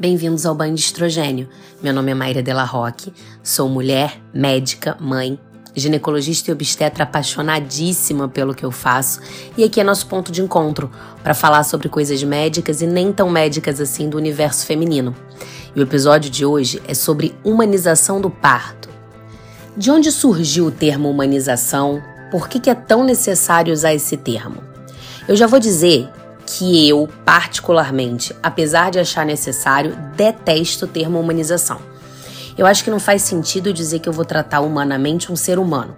Bem-vindos ao Banho de Estrogênio. Meu nome é Mayra Della Roque, sou mulher, médica, mãe, ginecologista e obstetra apaixonadíssima pelo que eu faço, e aqui é nosso ponto de encontro para falar sobre coisas médicas e nem tão médicas assim do universo feminino. E o episódio de hoje é sobre humanização do parto. De onde surgiu o termo humanização? Por que, que é tão necessário usar esse termo? Eu já vou dizer que eu, particularmente, apesar de achar necessário, detesto o termo humanização. Eu acho que não faz sentido dizer que eu vou tratar humanamente um ser humano.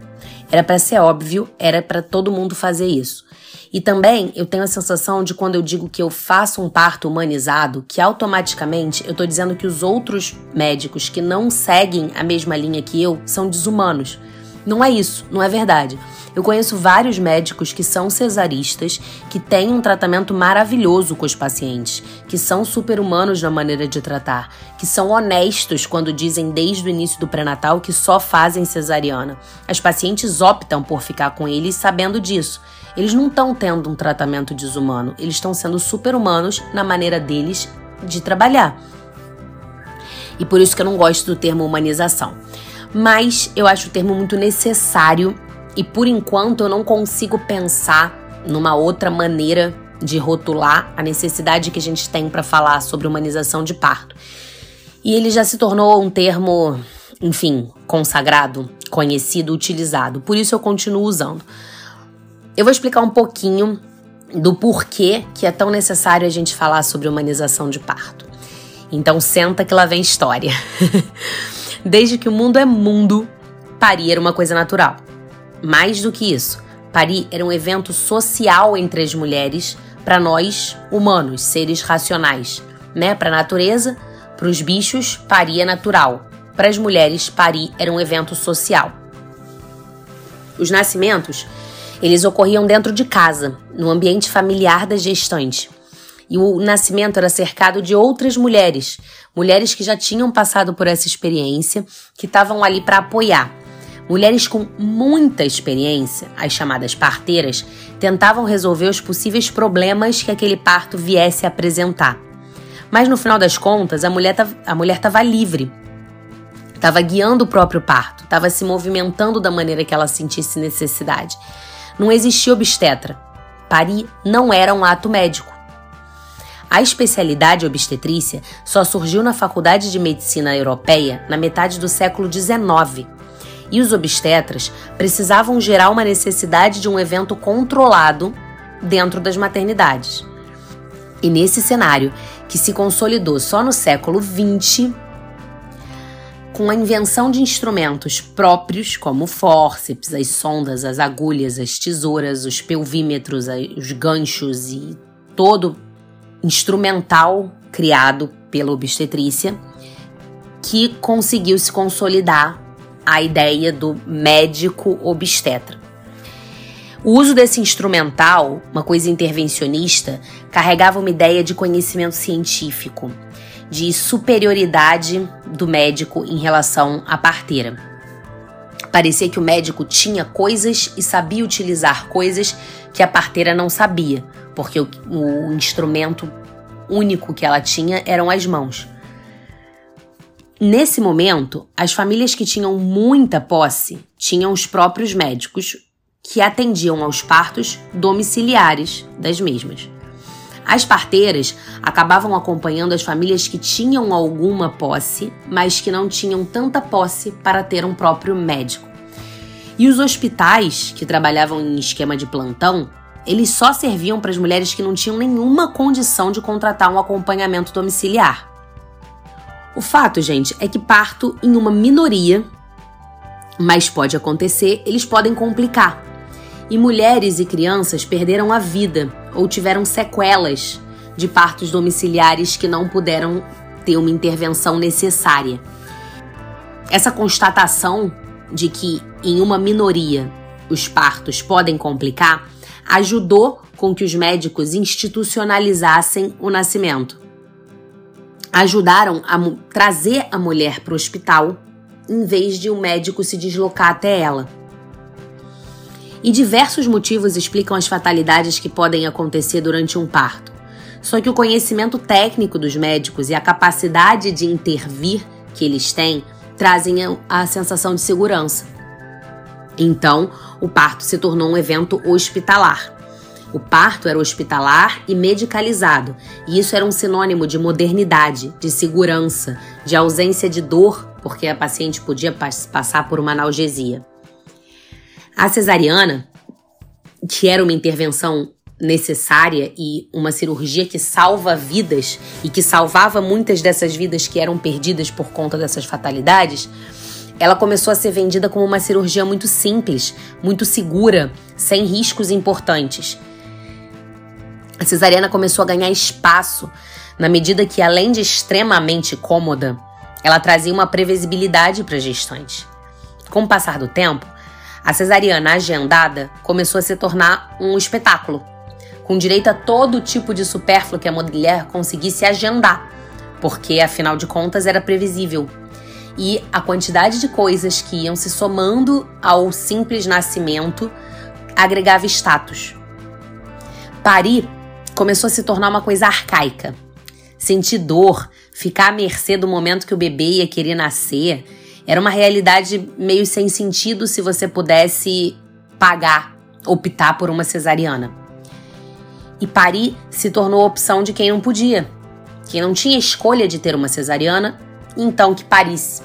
Era para ser óbvio, era para todo mundo fazer isso. E também eu tenho a sensação de quando eu digo que eu faço um parto humanizado, que automaticamente eu estou dizendo que os outros médicos que não seguem a mesma linha que eu são desumanos. Não é isso, não é verdade. Eu conheço vários médicos que são cesaristas, que têm um tratamento maravilhoso com os pacientes, que são super-humanos na maneira de tratar, que são honestos quando dizem desde o início do pré-natal que só fazem cesariana. As pacientes optam por ficar com eles sabendo disso. Eles não estão tendo um tratamento desumano, eles estão sendo super-humanos na maneira deles de trabalhar. E por isso que eu não gosto do termo humanização. Mas eu acho o termo muito necessário e por enquanto eu não consigo pensar numa outra maneira de rotular a necessidade que a gente tem para falar sobre humanização de parto. E ele já se tornou um termo, enfim, consagrado, conhecido, utilizado. Por isso eu continuo usando. Eu vou explicar um pouquinho do porquê que é tão necessário a gente falar sobre humanização de parto. Então senta que lá vem história. Desde que o mundo é mundo, parir era uma coisa natural. Mais do que isso, parir era um evento social entre as mulheres para nós, humanos, seres racionais, né? Para a natureza, para os bichos, parir é natural. Para as mulheres, parir era um evento social. Os nascimentos, eles ocorriam dentro de casa, no ambiente familiar da gestante. E o nascimento era cercado de outras mulheres, mulheres que já tinham passado por essa experiência, que estavam ali para apoiar. Mulheres com muita experiência, as chamadas parteiras, tentavam resolver os possíveis problemas que aquele parto viesse a apresentar. Mas no final das contas, a mulher mulher estava livre. Estava guiando o próprio parto, estava se movimentando da maneira que ela sentisse necessidade. Não existia obstetra. Parir não era um ato médico. A especialidade obstetrícia só surgiu na Faculdade de Medicina Europeia na metade do século XIX e os obstetras precisavam gerar uma necessidade de um evento controlado dentro das maternidades. E nesse cenário, que se consolidou só no século XX, com a invenção de instrumentos próprios, como fórceps, as sondas, as agulhas, as tesouras, os pelvímetros, os ganchos e todo instrumental criado pela obstetrícia, que conseguiu se consolidar a ideia do médico obstetra. O uso desse instrumental, uma coisa intervencionista, carregava uma ideia de conhecimento científico, de superioridade do médico em relação à parteira. Parecia que o médico tinha coisas e sabia utilizar coisas que a parteira não sabia, porque o, o instrumento único que ela tinha eram as mãos. Nesse momento, as famílias que tinham muita posse tinham os próprios médicos que atendiam aos partos domiciliares das mesmas. As parteiras acabavam acompanhando as famílias que tinham alguma posse, mas que não tinham tanta posse para ter um próprio médico. E os hospitais, que trabalhavam em esquema de plantão, eles só serviam para as mulheres que não tinham nenhuma condição de contratar um acompanhamento domiciliar. O fato, gente, é que parto em uma minoria, mas pode acontecer, eles podem complicar. E mulheres e crianças perderam a vida ou tiveram sequelas de partos domiciliares que não puderam ter uma intervenção necessária. Essa constatação de que em uma minoria os partos podem complicar ajudou com que os médicos institucionalizassem o nascimento ajudaram a trazer a mulher para o hospital em vez de o um médico se deslocar até ela. E diversos motivos explicam as fatalidades que podem acontecer durante um parto. Só que o conhecimento técnico dos médicos e a capacidade de intervir que eles têm trazem a sensação de segurança. Então, o parto se tornou um evento hospitalar. O parto era hospitalar e medicalizado, e isso era um sinônimo de modernidade, de segurança, de ausência de dor, porque a paciente podia passar por uma analgesia. A cesariana, que era uma intervenção necessária e uma cirurgia que salva vidas e que salvava muitas dessas vidas que eram perdidas por conta dessas fatalidades, ela começou a ser vendida como uma cirurgia muito simples, muito segura, sem riscos importantes. A cesariana começou a ganhar espaço na medida que, além de extremamente cômoda, ela trazia uma previsibilidade para a gestante. Com o passar do tempo, a cesariana agendada começou a se tornar um espetáculo com direito a todo tipo de supérfluo que a mulher conseguisse agendar, porque afinal de contas era previsível. E a quantidade de coisas que iam se somando ao simples nascimento agregava status. Parir começou a se tornar uma coisa arcaica. Sentir dor, ficar à mercê do momento que o bebê ia querer nascer, era uma realidade meio sem sentido se você pudesse pagar, optar por uma cesariana e parir se tornou a opção de quem não podia, quem não tinha escolha de ter uma cesariana, então que parisse.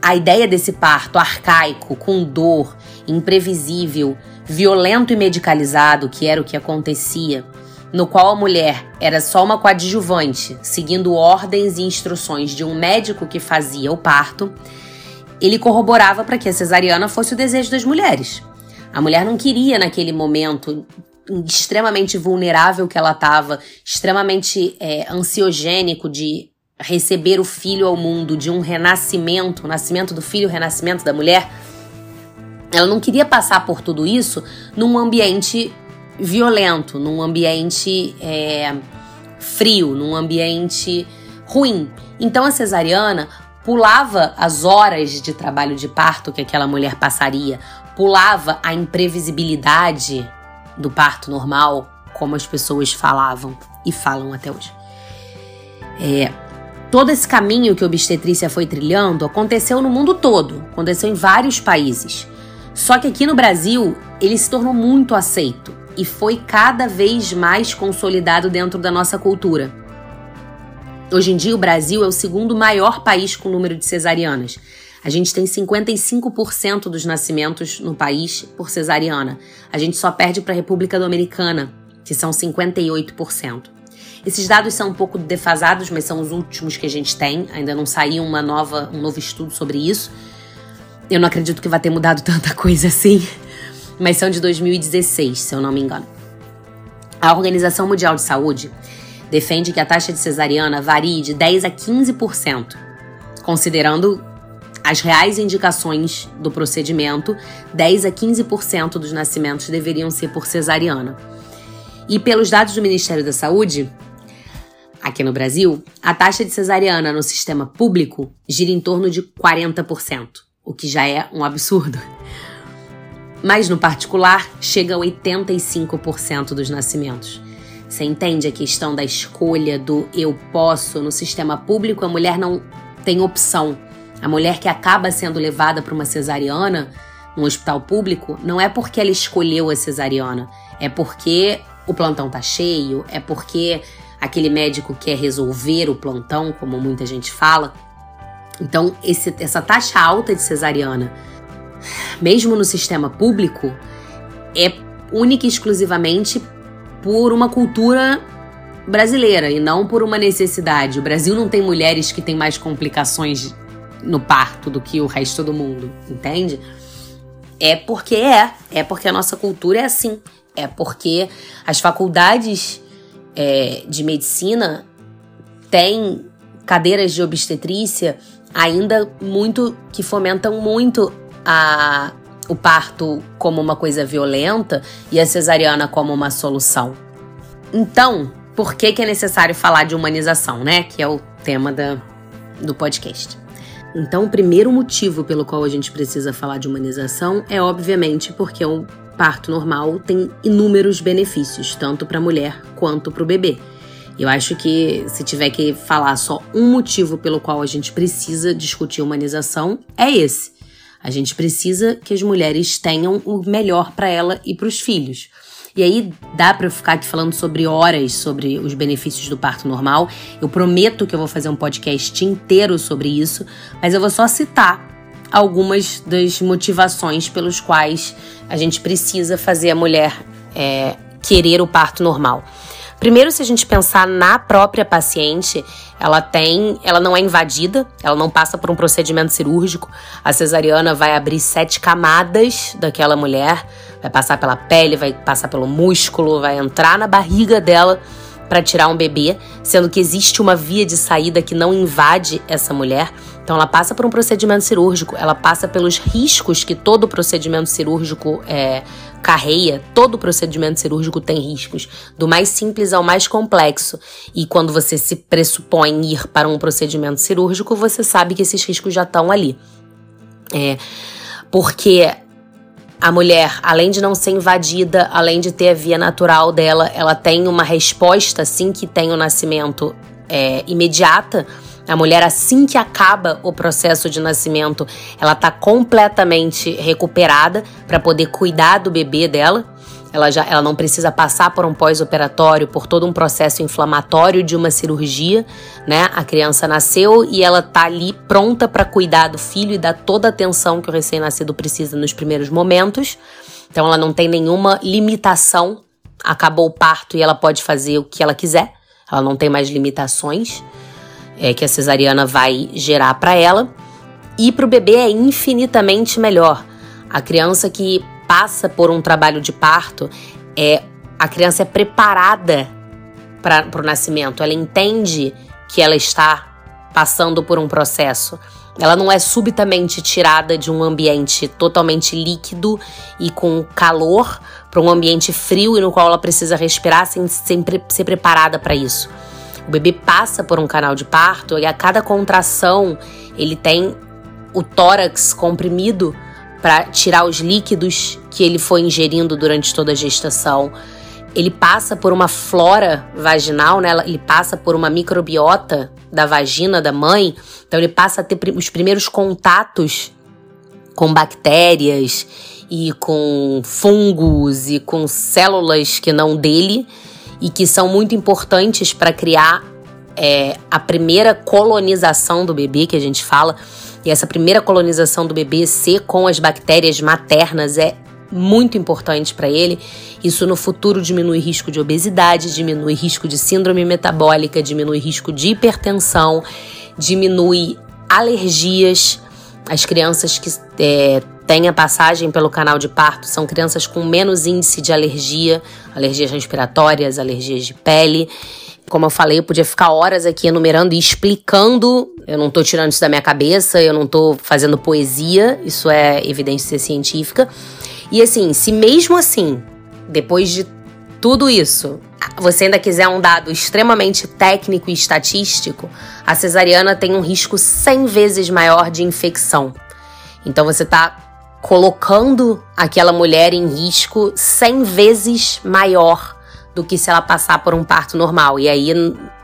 A ideia desse parto arcaico, com dor, imprevisível, violento e medicalizado, que era o que acontecia, no qual a mulher era só uma coadjuvante, seguindo ordens e instruções de um médico que fazia o parto, ele corroborava para que a cesariana fosse o desejo das mulheres. A mulher não queria, naquele momento, extremamente vulnerável que ela estava, extremamente é, ansiogênico de receber o filho ao mundo, de um renascimento, o nascimento do filho, o renascimento da mulher. Ela não queria passar por tudo isso num ambiente violento, num ambiente é, frio, num ambiente ruim. Então a cesariana pulava as horas de trabalho de parto que aquela mulher passaria, pulava a imprevisibilidade do parto normal, como as pessoas falavam e falam até hoje. É, todo esse caminho que a obstetrícia foi trilhando aconteceu no mundo todo, aconteceu em vários países. Só que aqui no Brasil ele se tornou muito aceito e foi cada vez mais consolidado dentro da nossa cultura. Hoje em dia, o Brasil é o segundo maior país com número de cesarianas. A gente tem 55% dos nascimentos no país por cesariana. A gente só perde para a República Dominicana, que são 58%. Esses dados são um pouco defasados, mas são os últimos que a gente tem. Ainda não saiu uma nova, um novo estudo sobre isso. Eu não acredito que vai ter mudado tanta coisa assim, mas são de 2016, se eu não me engano. A Organização Mundial de Saúde defende que a taxa de cesariana varie de 10 a 15%, considerando as reais indicações do procedimento, 10 a 15% dos nascimentos deveriam ser por cesariana. E pelos dados do Ministério da Saúde, aqui no Brasil, a taxa de cesariana no sistema público gira em torno de 40%, o que já é um absurdo. Mas no particular, chega a 85% dos nascimentos. Você entende a questão da escolha do eu posso? No sistema público, a mulher não tem opção a mulher que acaba sendo levada para uma cesariana no hospital público não é porque ela escolheu a cesariana, é porque o plantão tá cheio, é porque aquele médico quer resolver o plantão, como muita gente fala. Então, esse, essa taxa alta de cesariana, mesmo no sistema público, é única e exclusivamente por uma cultura brasileira e não por uma necessidade. O Brasil não tem mulheres que têm mais complicações no parto do que o resto do mundo, entende? É porque é, é porque a nossa cultura é assim, é porque as faculdades é, de medicina têm cadeiras de obstetrícia ainda muito que fomentam muito a, o parto como uma coisa violenta e a cesariana como uma solução. Então, por que, que é necessário falar de humanização, né? Que é o tema da, do podcast. Então, o primeiro motivo pelo qual a gente precisa falar de humanização é, obviamente, porque o parto normal tem inúmeros benefícios, tanto para a mulher quanto para o bebê. Eu acho que se tiver que falar só um motivo pelo qual a gente precisa discutir humanização, é esse. A gente precisa que as mulheres tenham o melhor para ela e para os filhos. E aí dá para eu ficar aqui falando sobre horas sobre os benefícios do parto normal. Eu prometo que eu vou fazer um podcast inteiro sobre isso, mas eu vou só citar algumas das motivações pelos quais a gente precisa fazer a mulher é, querer o parto normal. Primeiro, se a gente pensar na própria paciente, ela tem, ela não é invadida, ela não passa por um procedimento cirúrgico. A cesariana vai abrir sete camadas daquela mulher, vai passar pela pele, vai passar pelo músculo, vai entrar na barriga dela para tirar um bebê, sendo que existe uma via de saída que não invade essa mulher. Então ela passa por um procedimento cirúrgico, ela passa pelos riscos que todo procedimento cirúrgico é, carreia, todo procedimento cirúrgico tem riscos, do mais simples ao mais complexo. E quando você se pressupõe ir para um procedimento cirúrgico, você sabe que esses riscos já estão ali. É, porque a mulher, além de não ser invadida, além de ter a via natural dela, ela tem uma resposta assim que tem o nascimento é, imediata. A mulher, assim que acaba o processo de nascimento, ela está completamente recuperada para poder cuidar do bebê dela. Ela, já, ela não precisa passar por um pós-operatório, por todo um processo inflamatório de uma cirurgia, né? A criança nasceu e ela tá ali pronta para cuidar do filho e dar toda a atenção que o recém-nascido precisa nos primeiros momentos. Então ela não tem nenhuma limitação. Acabou o parto e ela pode fazer o que ela quiser. Ela não tem mais limitações é, que a cesariana vai gerar para ela. E para o bebê é infinitamente melhor. A criança que passa por um trabalho de parto, é, a criança é preparada para o nascimento, ela entende que ela está passando por um processo. Ela não é subitamente tirada de um ambiente totalmente líquido e com calor para um ambiente frio e no qual ela precisa respirar sem, sem ser preparada para isso. O bebê passa por um canal de parto e a cada contração ele tem o tórax comprimido para tirar os líquidos que ele foi ingerindo durante toda a gestação. Ele passa por uma flora vaginal, né? ele passa por uma microbiota da vagina da mãe, então ele passa a ter os primeiros contatos com bactérias e com fungos e com células que não dele e que são muito importantes para criar é, a primeira colonização do bebê que a gente fala. E essa primeira colonização do bebê ser com as bactérias maternas é muito importante para ele. Isso no futuro diminui risco de obesidade, diminui risco de síndrome metabólica, diminui risco de hipertensão, diminui alergias. As crianças que é, têm a passagem pelo canal de parto são crianças com menos índice de alergia, alergias respiratórias, alergias de pele. Como eu falei, eu podia ficar horas aqui enumerando e explicando. Eu não tô tirando isso da minha cabeça, eu não tô fazendo poesia, isso é evidência científica. E assim, se mesmo assim, depois de tudo isso, você ainda quiser um dado extremamente técnico e estatístico, a cesariana tem um risco 100 vezes maior de infecção. Então você está colocando aquela mulher em risco 100 vezes maior do que se ela passar por um parto normal. E aí,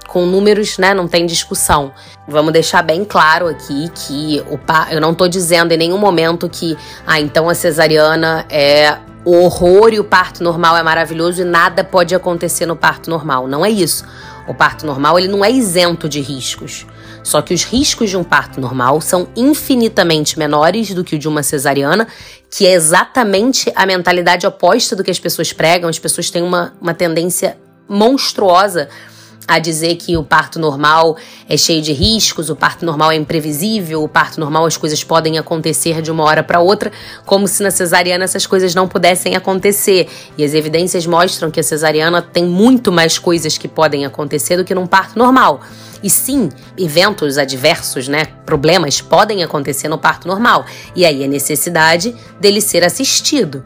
com números, né, não tem discussão. Vamos deixar bem claro aqui que o pa... eu não tô dizendo em nenhum momento que, ah, então a cesariana é o horror e o parto normal é maravilhoso e nada pode acontecer no parto normal. Não é isso. O parto normal ele não é isento de riscos. Só que os riscos de um parto normal são infinitamente menores do que o de uma cesariana, que é exatamente a mentalidade oposta do que as pessoas pregam. As pessoas têm uma, uma tendência monstruosa a dizer que o parto normal é cheio de riscos, o parto normal é imprevisível, o parto normal as coisas podem acontecer de uma hora para outra, como se na cesariana essas coisas não pudessem acontecer. E as evidências mostram que a cesariana tem muito mais coisas que podem acontecer do que num parto normal. E sim, eventos adversos, né, problemas podem acontecer no parto normal. E aí a necessidade dele ser assistido.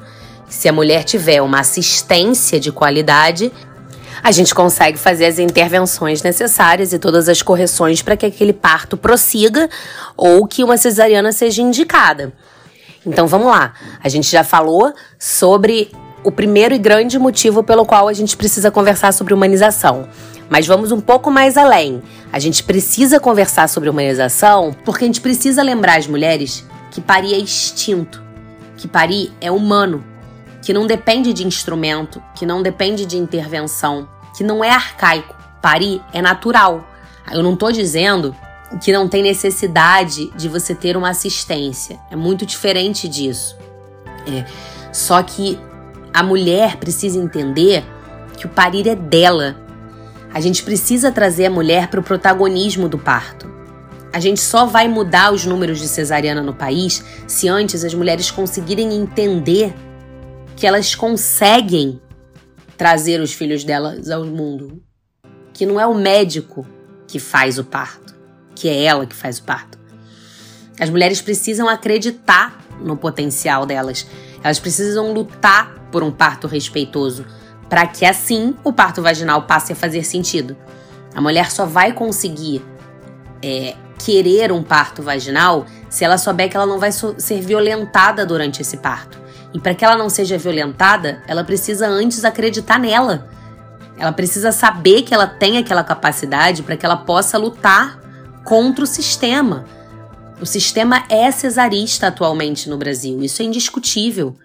Se a mulher tiver uma assistência de qualidade, a gente consegue fazer as intervenções necessárias e todas as correções para que aquele parto prossiga ou que uma cesariana seja indicada. Então vamos lá. A gente já falou sobre o primeiro e grande motivo pelo qual a gente precisa conversar sobre humanização. Mas vamos um pouco mais além. A gente precisa conversar sobre humanização porque a gente precisa lembrar as mulheres que parir é instinto, que parir é humano, que não depende de instrumento, que não depende de intervenção, que não é arcaico. Parir é natural. Eu não estou dizendo que não tem necessidade de você ter uma assistência. É muito diferente disso. É. Só que a mulher precisa entender que o parir é dela. A gente precisa trazer a mulher para o protagonismo do parto. A gente só vai mudar os números de cesariana no país se antes as mulheres conseguirem entender que elas conseguem trazer os filhos delas ao mundo. Que não é o médico que faz o parto, que é ela que faz o parto. As mulheres precisam acreditar no potencial delas. Elas precisam lutar por um parto respeitoso, para que assim o parto vaginal passe a fazer sentido. A mulher só vai conseguir é, querer um parto vaginal se ela souber que ela não vai ser violentada durante esse parto. E para que ela não seja violentada, ela precisa antes acreditar nela. Ela precisa saber que ela tem aquela capacidade para que ela possa lutar contra o sistema. O sistema é cesarista atualmente no Brasil, isso é indiscutível.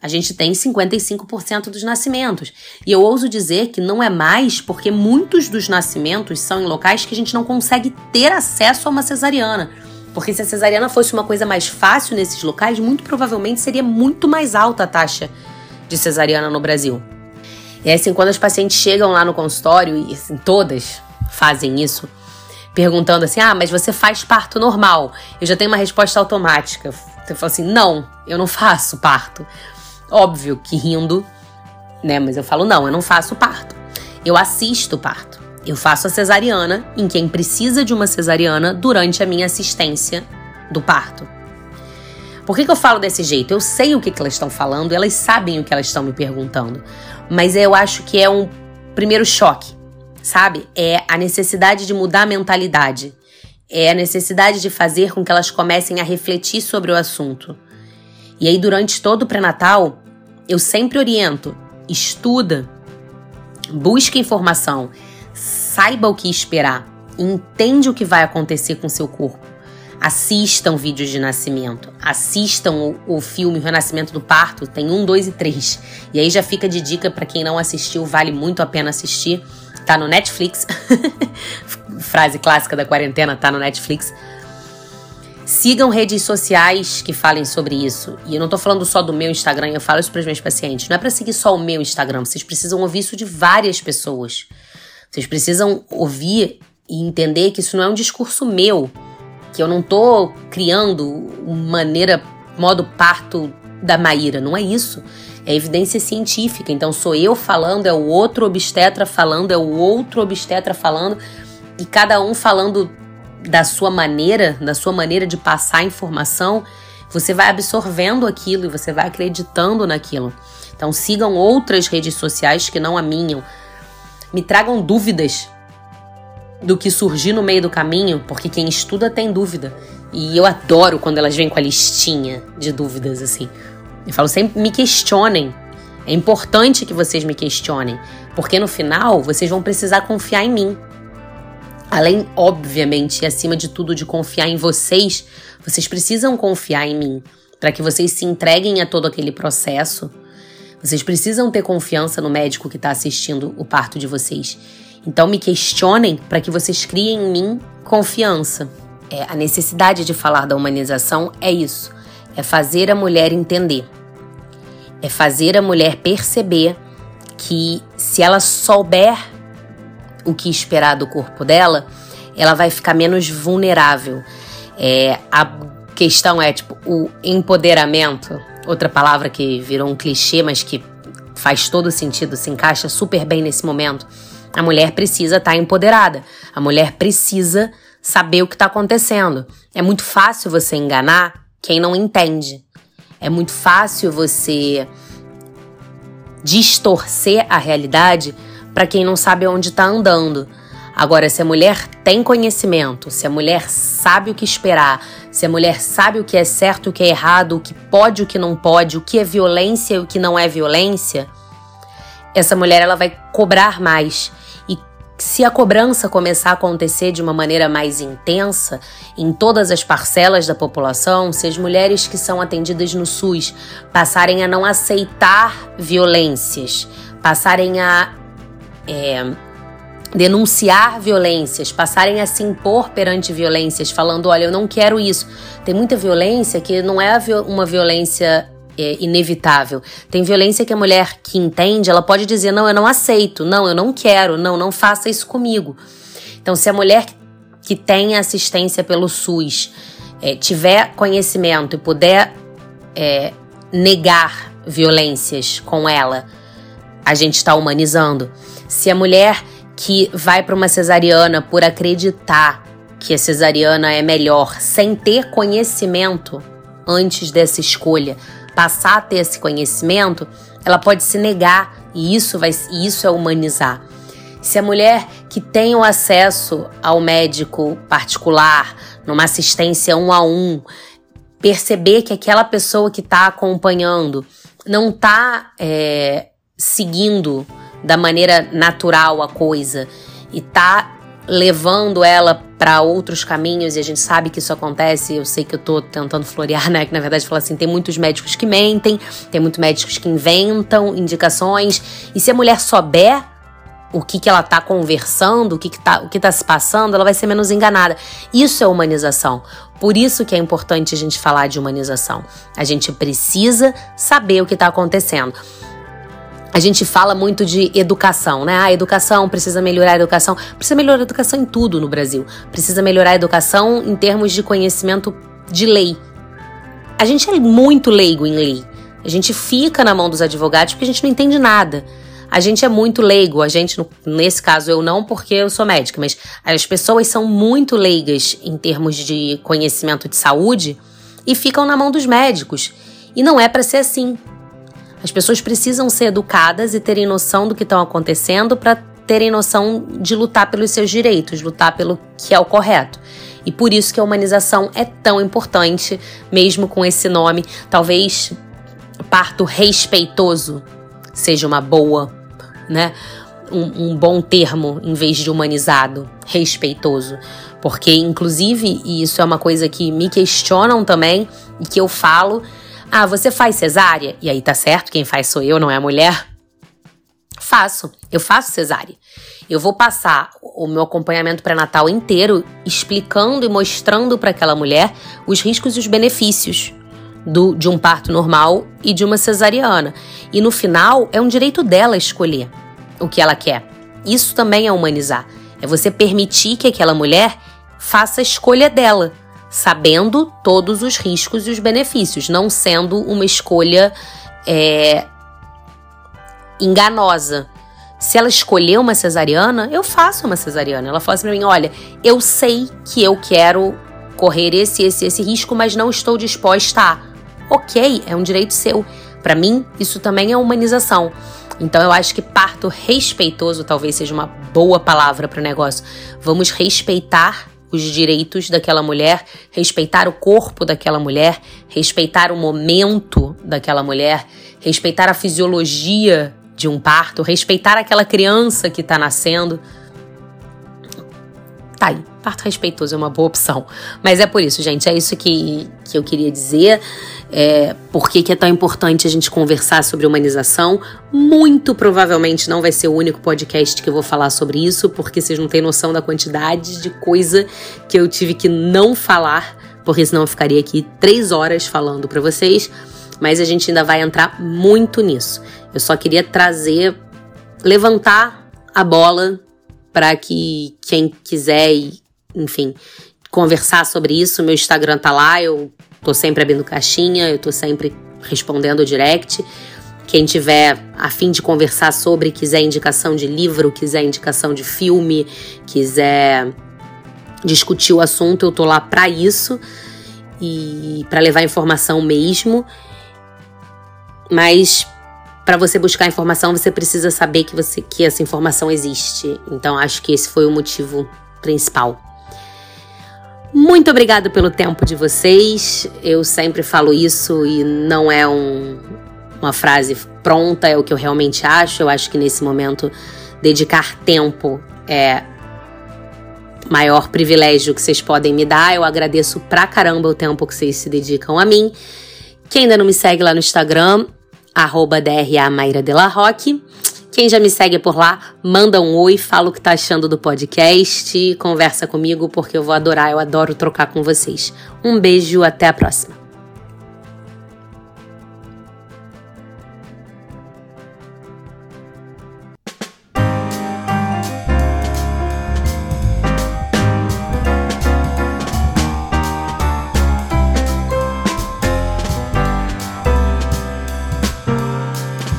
A gente tem 55% dos nascimentos. E eu ouso dizer que não é mais porque muitos dos nascimentos são em locais que a gente não consegue ter acesso a uma cesariana. Porque se a cesariana fosse uma coisa mais fácil nesses locais, muito provavelmente seria muito mais alta a taxa de cesariana no Brasil. E assim, quando as pacientes chegam lá no consultório, e assim, todas fazem isso, perguntando assim: ah, mas você faz parto normal? Eu já tenho uma resposta automática. Eu falo assim: não, eu não faço parto. Óbvio que rindo, né? Mas eu falo: não, eu não faço parto. Eu assisto parto. Eu faço a cesariana em quem precisa de uma cesariana durante a minha assistência do parto. Por que, que eu falo desse jeito? Eu sei o que, que elas estão falando, elas sabem o que elas estão me perguntando. Mas eu acho que é um primeiro choque, sabe? É a necessidade de mudar a mentalidade. É a necessidade de fazer com que elas comecem a refletir sobre o assunto. E aí, durante todo o pré-natal, eu sempre oriento: estuda, busque informação, saiba o que esperar, entende o que vai acontecer com seu corpo. Assistam vídeos de nascimento. Assistam o, o filme Renascimento do Parto. Tem um, dois e três. E aí já fica de dica para quem não assistiu, vale muito a pena assistir. Tá no Netflix. Frase clássica da quarentena, tá no Netflix. Sigam redes sociais que falem sobre isso. E eu não tô falando só do meu Instagram, eu falo isso para os meus pacientes. Não é para seguir só o meu Instagram, vocês precisam ouvir isso de várias pessoas. Vocês precisam ouvir e entender que isso não é um discurso meu que eu não tô criando maneira, modo parto da Maíra, não é isso. É evidência científica. Então sou eu falando, é o outro obstetra falando, é o outro obstetra falando, e cada um falando da sua maneira, da sua maneira de passar a informação, você vai absorvendo aquilo e você vai acreditando naquilo. Então sigam outras redes sociais que não a minha. Me tragam dúvidas do que surgir no meio do caminho, porque quem estuda tem dúvida. E eu adoro quando elas vêm com a listinha de dúvidas, assim. Eu falo sempre, me questionem. É importante que vocês me questionem, porque no final vocês vão precisar confiar em mim. Além, obviamente, e acima de tudo, de confiar em vocês, vocês precisam confiar em mim para que vocês se entreguem a todo aquele processo. Vocês precisam ter confiança no médico que está assistindo o parto de vocês. Então me questionem para que vocês criem em mim confiança. É, a necessidade de falar da humanização é isso: é fazer a mulher entender, é fazer a mulher perceber que se ela souber o que esperar do corpo dela, ela vai ficar menos vulnerável. É, a questão é tipo o empoderamento, outra palavra que virou um clichê, mas que faz todo sentido, se encaixa super bem nesse momento a mulher precisa estar tá empoderada. A mulher precisa saber o que está acontecendo. É muito fácil você enganar quem não entende. É muito fácil você distorcer a realidade para quem não sabe onde está andando. Agora, se a mulher tem conhecimento, se a mulher sabe o que esperar, se a mulher sabe o que é certo, o que é errado, o que pode, o que não pode, o que é violência e o que não é violência, essa mulher ela vai cobrar mais. E se a cobrança começar a acontecer de uma maneira mais intensa em todas as parcelas da população, se as mulheres que são atendidas no SUS passarem a não aceitar violências, passarem a é, denunciar violências, passarem a se impor perante violências, falando: olha, eu não quero isso. Tem muita violência que não é uma violência é, inevitável. Tem violência que a mulher que entende, ela pode dizer: não, eu não aceito, não, eu não quero, não, não faça isso comigo. Então, se a mulher que tem assistência pelo SUS é, tiver conhecimento e puder é, negar violências com ela, a gente está humanizando. Se a mulher que vai para uma cesariana por acreditar que a cesariana é melhor, sem ter conhecimento antes dessa escolha, passar a ter esse conhecimento, ela pode se negar e isso vai isso é humanizar. Se a mulher que tem o acesso ao médico particular, numa assistência um a um, perceber que aquela pessoa que está acompanhando não está é, seguindo da maneira natural a coisa e tá levando ela para outros caminhos e a gente sabe que isso acontece. Eu sei que eu tô tentando florear, né? Que na verdade fala assim: tem muitos médicos que mentem, tem muitos médicos que inventam indicações. E se a mulher souber o que, que ela tá conversando, o que, que, tá, o que tá se passando, ela vai ser menos enganada. Isso é humanização. Por isso que é importante a gente falar de humanização. A gente precisa saber o que está acontecendo. A gente fala muito de educação, né? Ah, educação, precisa melhorar a educação. Precisa melhorar a educação em tudo no Brasil. Precisa melhorar a educação em termos de conhecimento de lei. A gente é muito leigo em lei. A gente fica na mão dos advogados porque a gente não entende nada. A gente é muito leigo, a gente, nesse caso eu não porque eu sou médica, mas as pessoas são muito leigas em termos de conhecimento de saúde e ficam na mão dos médicos. E não é para ser assim. As pessoas precisam ser educadas e terem noção do que estão acontecendo para terem noção de lutar pelos seus direitos, lutar pelo que é o correto. E por isso que a humanização é tão importante, mesmo com esse nome. Talvez parto respeitoso seja uma boa, né? Um, um, bom termo em vez de humanizado, respeitoso. Porque, inclusive, e isso é uma coisa que me questionam também e que eu falo, ah, você faz cesárea? E aí tá certo, quem faz sou eu, não é a mulher? Faço, eu faço cesárea. Eu vou passar o meu acompanhamento pré-natal inteiro explicando e mostrando para aquela mulher os riscos e os benefícios do, de um parto normal e de uma cesariana. E no final, é um direito dela escolher o que ela quer. Isso também é humanizar. É você permitir que aquela mulher faça a escolha dela sabendo todos os riscos e os benefícios, não sendo uma escolha é, enganosa. Se ela escolher uma cesariana, eu faço uma cesariana. Ela fala assim pra mim: olha, eu sei que eu quero correr esse, esse, esse risco, mas não estou disposta a. Ok, é um direito seu. Para mim, isso também é humanização. Então eu acho que parto respeitoso talvez seja uma boa palavra para o negócio. Vamos respeitar os direitos daquela mulher, respeitar o corpo daquela mulher, respeitar o momento daquela mulher, respeitar a fisiologia de um parto, respeitar aquela criança que está nascendo. Tá aí, parto respeitoso é uma boa opção. Mas é por isso, gente, é isso que, que eu queria dizer. É, por que, que é tão importante a gente conversar sobre humanização? Muito provavelmente não vai ser o único podcast que eu vou falar sobre isso, porque vocês não têm noção da quantidade de coisa que eu tive que não falar, porque senão eu ficaria aqui três horas falando para vocês. Mas a gente ainda vai entrar muito nisso. Eu só queria trazer, levantar a bola para que quem quiser, enfim, conversar sobre isso, meu Instagram tá lá, eu tô sempre abrindo caixinha, eu tô sempre respondendo direct. Quem tiver a fim de conversar sobre, quiser indicação de livro, quiser indicação de filme, quiser discutir o assunto, eu tô lá para isso e para levar informação mesmo. Mas para você buscar informação, você precisa saber que, você, que essa informação existe. Então, acho que esse foi o motivo principal. Muito obrigado pelo tempo de vocês. Eu sempre falo isso e não é um, uma frase pronta, é o que eu realmente acho. Eu acho que nesse momento dedicar tempo é maior privilégio que vocês podem me dar. Eu agradeço pra caramba o tempo que vocês se dedicam a mim. Quem ainda não me segue lá no Instagram, arroba DRA Mayra Roque. Quem já me segue por lá, manda um oi, fala o que tá achando do podcast, conversa comigo, porque eu vou adorar, eu adoro trocar com vocês. Um beijo, até a próxima.